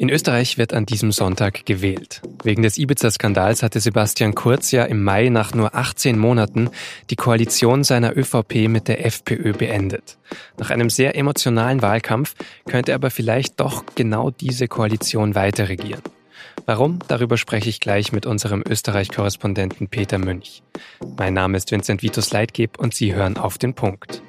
In Österreich wird an diesem Sonntag gewählt. Wegen des Ibiza-Skandals hatte Sebastian Kurz ja im Mai nach nur 18 Monaten die Koalition seiner ÖVP mit der FPÖ beendet. Nach einem sehr emotionalen Wahlkampf könnte aber vielleicht doch genau diese Koalition weiter regieren. Warum? Darüber spreche ich gleich mit unserem Österreich-Korrespondenten Peter Münch. Mein Name ist Vincent Vitus Leitgeb und Sie hören auf den Punkt.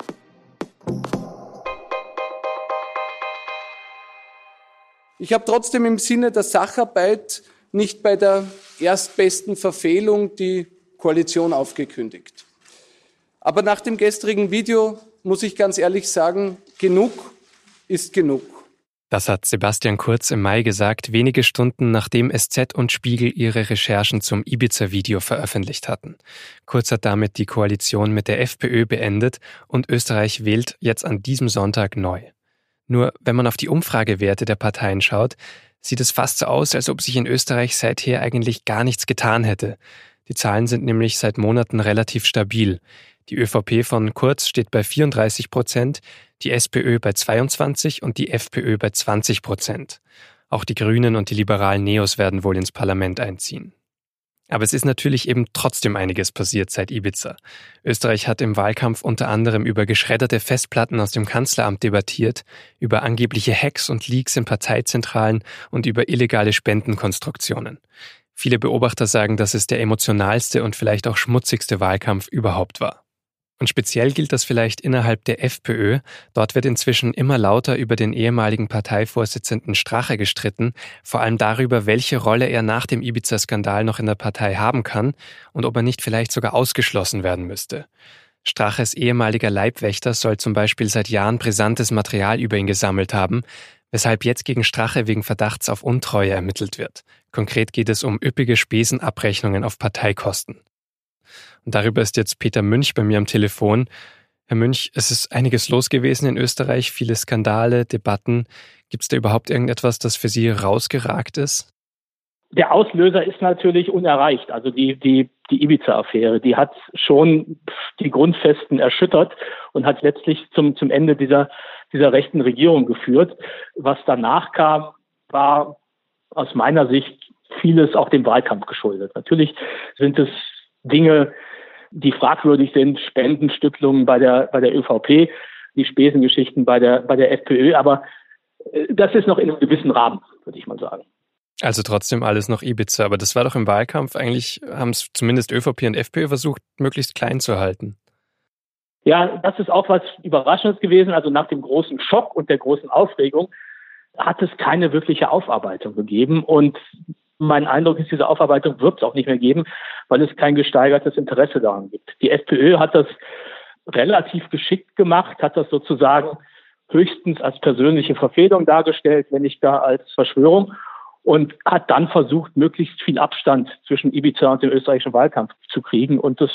Ich habe trotzdem im Sinne der Sacharbeit nicht bei der erstbesten Verfehlung die Koalition aufgekündigt. Aber nach dem gestrigen Video muss ich ganz ehrlich sagen, genug ist genug. Das hat Sebastian Kurz im Mai gesagt, wenige Stunden nachdem SZ und Spiegel ihre Recherchen zum Ibiza-Video veröffentlicht hatten. Kurz hat damit die Koalition mit der FPÖ beendet und Österreich wählt jetzt an diesem Sonntag neu. Nur wenn man auf die Umfragewerte der Parteien schaut, sieht es fast so aus, als ob sich in Österreich seither eigentlich gar nichts getan hätte. Die Zahlen sind nämlich seit Monaten relativ stabil. Die ÖVP von Kurz steht bei 34 Prozent, die SPÖ bei 22 und die FPÖ bei 20 Prozent. Auch die Grünen und die liberalen Neos werden wohl ins Parlament einziehen. Aber es ist natürlich eben trotzdem einiges passiert seit Ibiza. Österreich hat im Wahlkampf unter anderem über geschredderte Festplatten aus dem Kanzleramt debattiert, über angebliche Hacks und Leaks in Parteizentralen und über illegale Spendenkonstruktionen. Viele Beobachter sagen, dass es der emotionalste und vielleicht auch schmutzigste Wahlkampf überhaupt war. Und speziell gilt das vielleicht innerhalb der FPÖ. Dort wird inzwischen immer lauter über den ehemaligen Parteivorsitzenden Strache gestritten, vor allem darüber, welche Rolle er nach dem Ibiza-Skandal noch in der Partei haben kann und ob er nicht vielleicht sogar ausgeschlossen werden müsste. Straches ehemaliger Leibwächter soll zum Beispiel seit Jahren brisantes Material über ihn gesammelt haben, weshalb jetzt gegen Strache wegen Verdachts auf Untreue ermittelt wird. Konkret geht es um üppige Spesenabrechnungen auf Parteikosten. Und darüber ist jetzt Peter Münch bei mir am Telefon. Herr Münch, es ist einiges los gewesen in Österreich, viele Skandale, Debatten. Gibt es da überhaupt irgendetwas, das für Sie rausgeragt ist? Der Auslöser ist natürlich unerreicht. Also die, die, die Ibiza-Affäre, die hat schon die Grundfesten erschüttert und hat letztlich zum, zum Ende dieser, dieser rechten Regierung geführt. Was danach kam, war aus meiner Sicht vieles auch dem Wahlkampf geschuldet. Natürlich sind es Dinge, die fragwürdig sind, Spendenstückelungen bei der, bei der ÖVP, die Spesengeschichten bei der, bei der FPÖ, aber äh, das ist noch in einem gewissen Rahmen, würde ich mal sagen. Also trotzdem alles noch Ibiza, aber das war doch im Wahlkampf eigentlich, haben es zumindest ÖVP und FPÖ versucht, möglichst klein zu halten. Ja, das ist auch was Überraschendes gewesen. Also nach dem großen Schock und der großen Aufregung hat es keine wirkliche Aufarbeitung gegeben. Und mein Eindruck ist, diese Aufarbeitung wird es auch nicht mehr geben, weil es kein gesteigertes Interesse daran gibt. Die FPÖ hat das relativ geschickt gemacht, hat das sozusagen höchstens als persönliche Verfehlung dargestellt, wenn nicht gar als Verschwörung und hat dann versucht, möglichst viel Abstand zwischen Ibiza und dem österreichischen Wahlkampf zu kriegen. Und das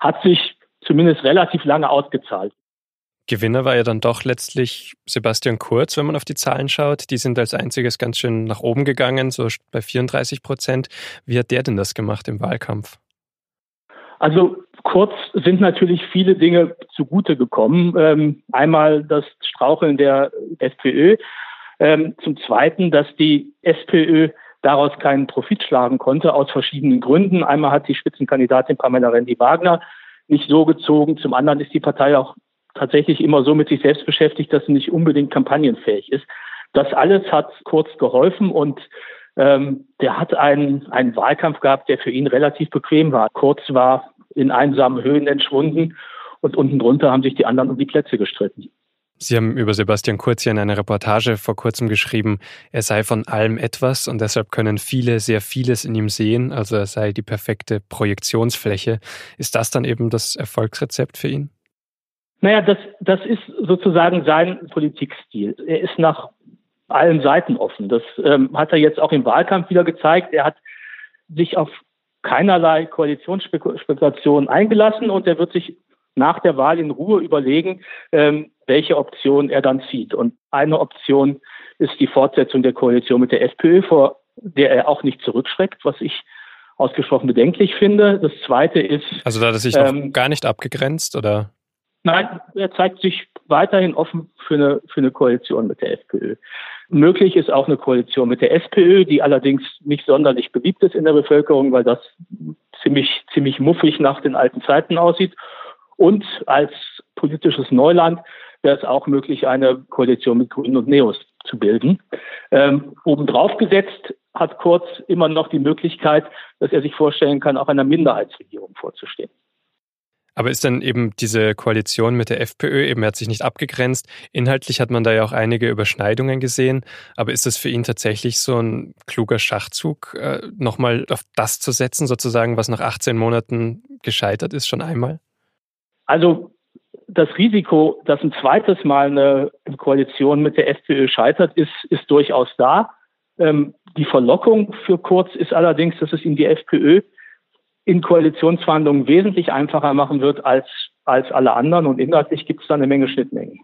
hat sich zumindest relativ lange ausgezahlt. Gewinner war ja dann doch letztlich Sebastian Kurz, wenn man auf die Zahlen schaut. Die sind als einziges ganz schön nach oben gegangen, so bei 34 Prozent. Wie hat der denn das gemacht im Wahlkampf? Also Kurz sind natürlich viele Dinge zugute gekommen. Ähm, einmal das Straucheln der SPÖ. Ähm, zum Zweiten, dass die SPÖ daraus keinen Profit schlagen konnte, aus verschiedenen Gründen. Einmal hat die Spitzenkandidatin Pamela Rendi-Wagner nicht so gezogen. Zum anderen ist die Partei auch tatsächlich immer so mit sich selbst beschäftigt, dass sie nicht unbedingt kampagnenfähig ist. Das alles hat kurz geholfen und ähm, der hat einen, einen Wahlkampf gehabt, der für ihn relativ bequem war. Kurz war in einsamen Höhen entschwunden und unten drunter haben sich die anderen um die Plätze gestritten. Sie haben über Sebastian Kurz ja in einer Reportage vor kurzem geschrieben, er sei von allem etwas und deshalb können viele sehr vieles in ihm sehen, also er sei die perfekte Projektionsfläche. Ist das dann eben das Erfolgsrezept für ihn? Naja, das, das ist sozusagen sein Politikstil. Er ist nach allen Seiten offen. Das ähm, hat er jetzt auch im Wahlkampf wieder gezeigt. Er hat sich auf keinerlei Koalitionsspekulationen eingelassen und er wird sich nach der Wahl in Ruhe überlegen, ähm, welche Option er dann zieht. Und eine Option ist die Fortsetzung der Koalition mit der FPÖ, vor der er auch nicht zurückschreckt, was ich ausgesprochen bedenklich finde. Das zweite ist. Also da hat er sich ähm, noch gar nicht abgegrenzt, oder? Nein, er zeigt sich weiterhin offen für eine, für eine Koalition mit der FPÖ. Möglich ist auch eine Koalition mit der SPÖ, die allerdings nicht sonderlich beliebt ist in der Bevölkerung, weil das ziemlich, ziemlich muffig nach den alten Zeiten aussieht. Und als politisches Neuland wäre es auch möglich, eine Koalition mit Grünen und Neos zu bilden. Ähm, obendrauf gesetzt hat Kurz immer noch die Möglichkeit, dass er sich vorstellen kann, auch einer Minderheitsregierung vorzustehen. Aber ist dann eben diese Koalition mit der FPÖ, eben er hat sich nicht abgegrenzt. Inhaltlich hat man da ja auch einige Überschneidungen gesehen. Aber ist das für ihn tatsächlich so ein kluger Schachzug, äh, nochmal auf das zu setzen, sozusagen, was nach 18 Monaten gescheitert ist, schon einmal? Also das Risiko, dass ein zweites Mal eine Koalition mit der FPÖ scheitert, ist, ist durchaus da. Ähm, die Verlockung für Kurz ist allerdings, dass es ihm die FPÖ in Koalitionsverhandlungen wesentlich einfacher machen wird als, als alle anderen und inhaltlich gibt es da eine Menge Schnittmengen.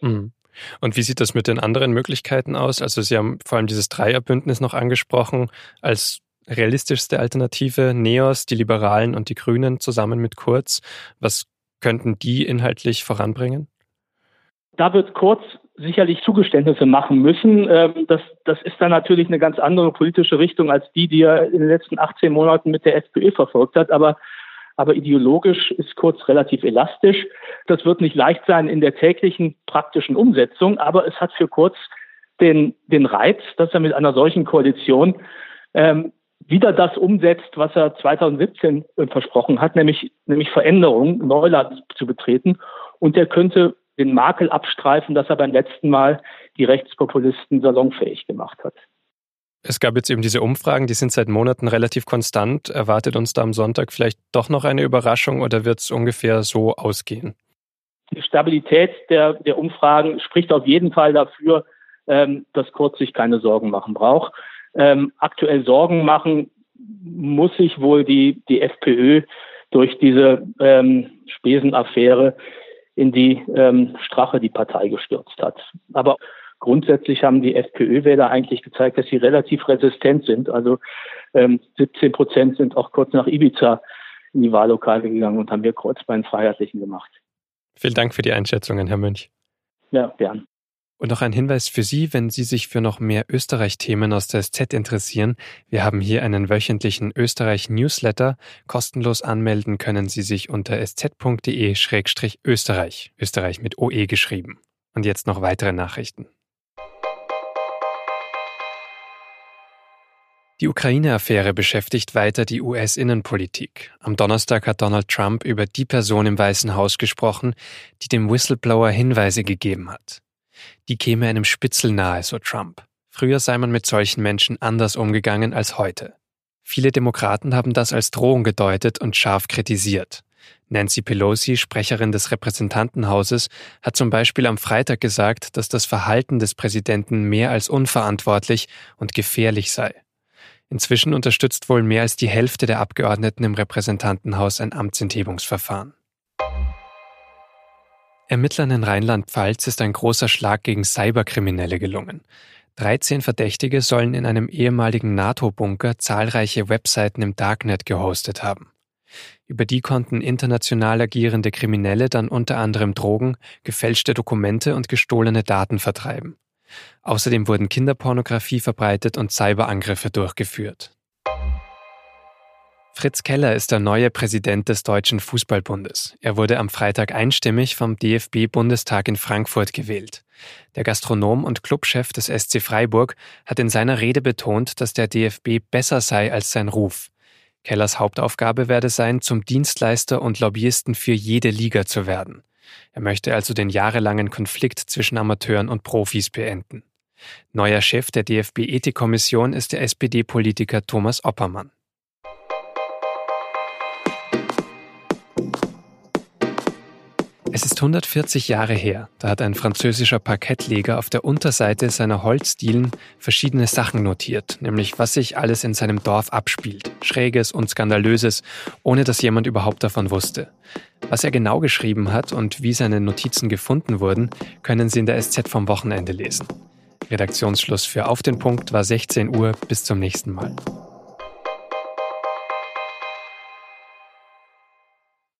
Mhm. Und wie sieht das mit den anderen Möglichkeiten aus? Also Sie haben vor allem dieses Dreierbündnis noch angesprochen als realistischste Alternative, Neos, die Liberalen und die Grünen zusammen mit Kurz. Was könnten die inhaltlich voranbringen? Da wird Kurz sicherlich Zugeständnisse machen müssen. Ähm, das, das ist dann natürlich eine ganz andere politische Richtung als die, die er in den letzten 18 Monaten mit der FPÖ verfolgt hat. Aber, aber ideologisch ist Kurz relativ elastisch. Das wird nicht leicht sein in der täglichen praktischen Umsetzung, aber es hat für Kurz den, den Reiz, dass er mit einer solchen Koalition ähm, wieder das umsetzt, was er 2017 versprochen hat, nämlich, nämlich Veränderung, Neuland zu betreten. Und er könnte den Makel abstreifen, dass er beim letzten Mal die Rechtspopulisten salonfähig gemacht hat. Es gab jetzt eben diese Umfragen, die sind seit Monaten relativ konstant. Erwartet uns da am Sonntag vielleicht doch noch eine Überraschung oder wird es ungefähr so ausgehen? Die Stabilität der, der Umfragen spricht auf jeden Fall dafür, ähm, dass Kurz sich keine Sorgen machen braucht. Ähm, aktuell Sorgen machen muss sich wohl die, die FPÖ durch diese ähm, Spesenaffäre in die ähm, Strache die Partei gestürzt hat. Aber grundsätzlich haben die FPÖ-Wähler eigentlich gezeigt, dass sie relativ resistent sind. Also ähm, 17 Prozent sind auch kurz nach Ibiza in die Wahllokale gegangen und haben hier Kreuzbein Freiheitlichen gemacht. Vielen Dank für die Einschätzungen, Herr Münch. Ja, gern. Und noch ein Hinweis für Sie, wenn Sie sich für noch mehr Österreich-Themen aus der SZ interessieren. Wir haben hier einen wöchentlichen Österreich-Newsletter. Kostenlos anmelden können Sie sich unter sz.de-österreich. Österreich mit OE geschrieben. Und jetzt noch weitere Nachrichten. Die Ukraine-Affäre beschäftigt weiter die US-Innenpolitik. Am Donnerstag hat Donald Trump über die Person im Weißen Haus gesprochen, die dem Whistleblower Hinweise gegeben hat. Die käme einem Spitzel nahe, so Trump. Früher sei man mit solchen Menschen anders umgegangen als heute. Viele Demokraten haben das als Drohung gedeutet und scharf kritisiert. Nancy Pelosi, Sprecherin des Repräsentantenhauses, hat zum Beispiel am Freitag gesagt, dass das Verhalten des Präsidenten mehr als unverantwortlich und gefährlich sei. Inzwischen unterstützt wohl mehr als die Hälfte der Abgeordneten im Repräsentantenhaus ein Amtsenthebungsverfahren. Ermittlern in Rheinland-Pfalz ist ein großer Schlag gegen Cyberkriminelle gelungen. 13 Verdächtige sollen in einem ehemaligen NATO-Bunker zahlreiche Webseiten im Darknet gehostet haben. Über die konnten international agierende Kriminelle dann unter anderem Drogen, gefälschte Dokumente und gestohlene Daten vertreiben. Außerdem wurden Kinderpornografie verbreitet und Cyberangriffe durchgeführt. Fritz Keller ist der neue Präsident des Deutschen Fußballbundes. Er wurde am Freitag einstimmig vom DFB-Bundestag in Frankfurt gewählt. Der Gastronom und Clubchef des SC Freiburg hat in seiner Rede betont, dass der DFB besser sei als sein Ruf. Kellers Hauptaufgabe werde sein, zum Dienstleister und Lobbyisten für jede Liga zu werden. Er möchte also den jahrelangen Konflikt zwischen Amateuren und Profis beenden. Neuer Chef der DFB-Ethikkommission ist der SPD-Politiker Thomas Oppermann. Es ist 140 Jahre her, da hat ein französischer Parkettleger auf der Unterseite seiner Holzdielen verschiedene Sachen notiert, nämlich was sich alles in seinem Dorf abspielt, Schräges und Skandalöses, ohne dass jemand überhaupt davon wusste. Was er genau geschrieben hat und wie seine Notizen gefunden wurden, können Sie in der SZ vom Wochenende lesen. Redaktionsschluss für Auf den Punkt war 16 Uhr. Bis zum nächsten Mal.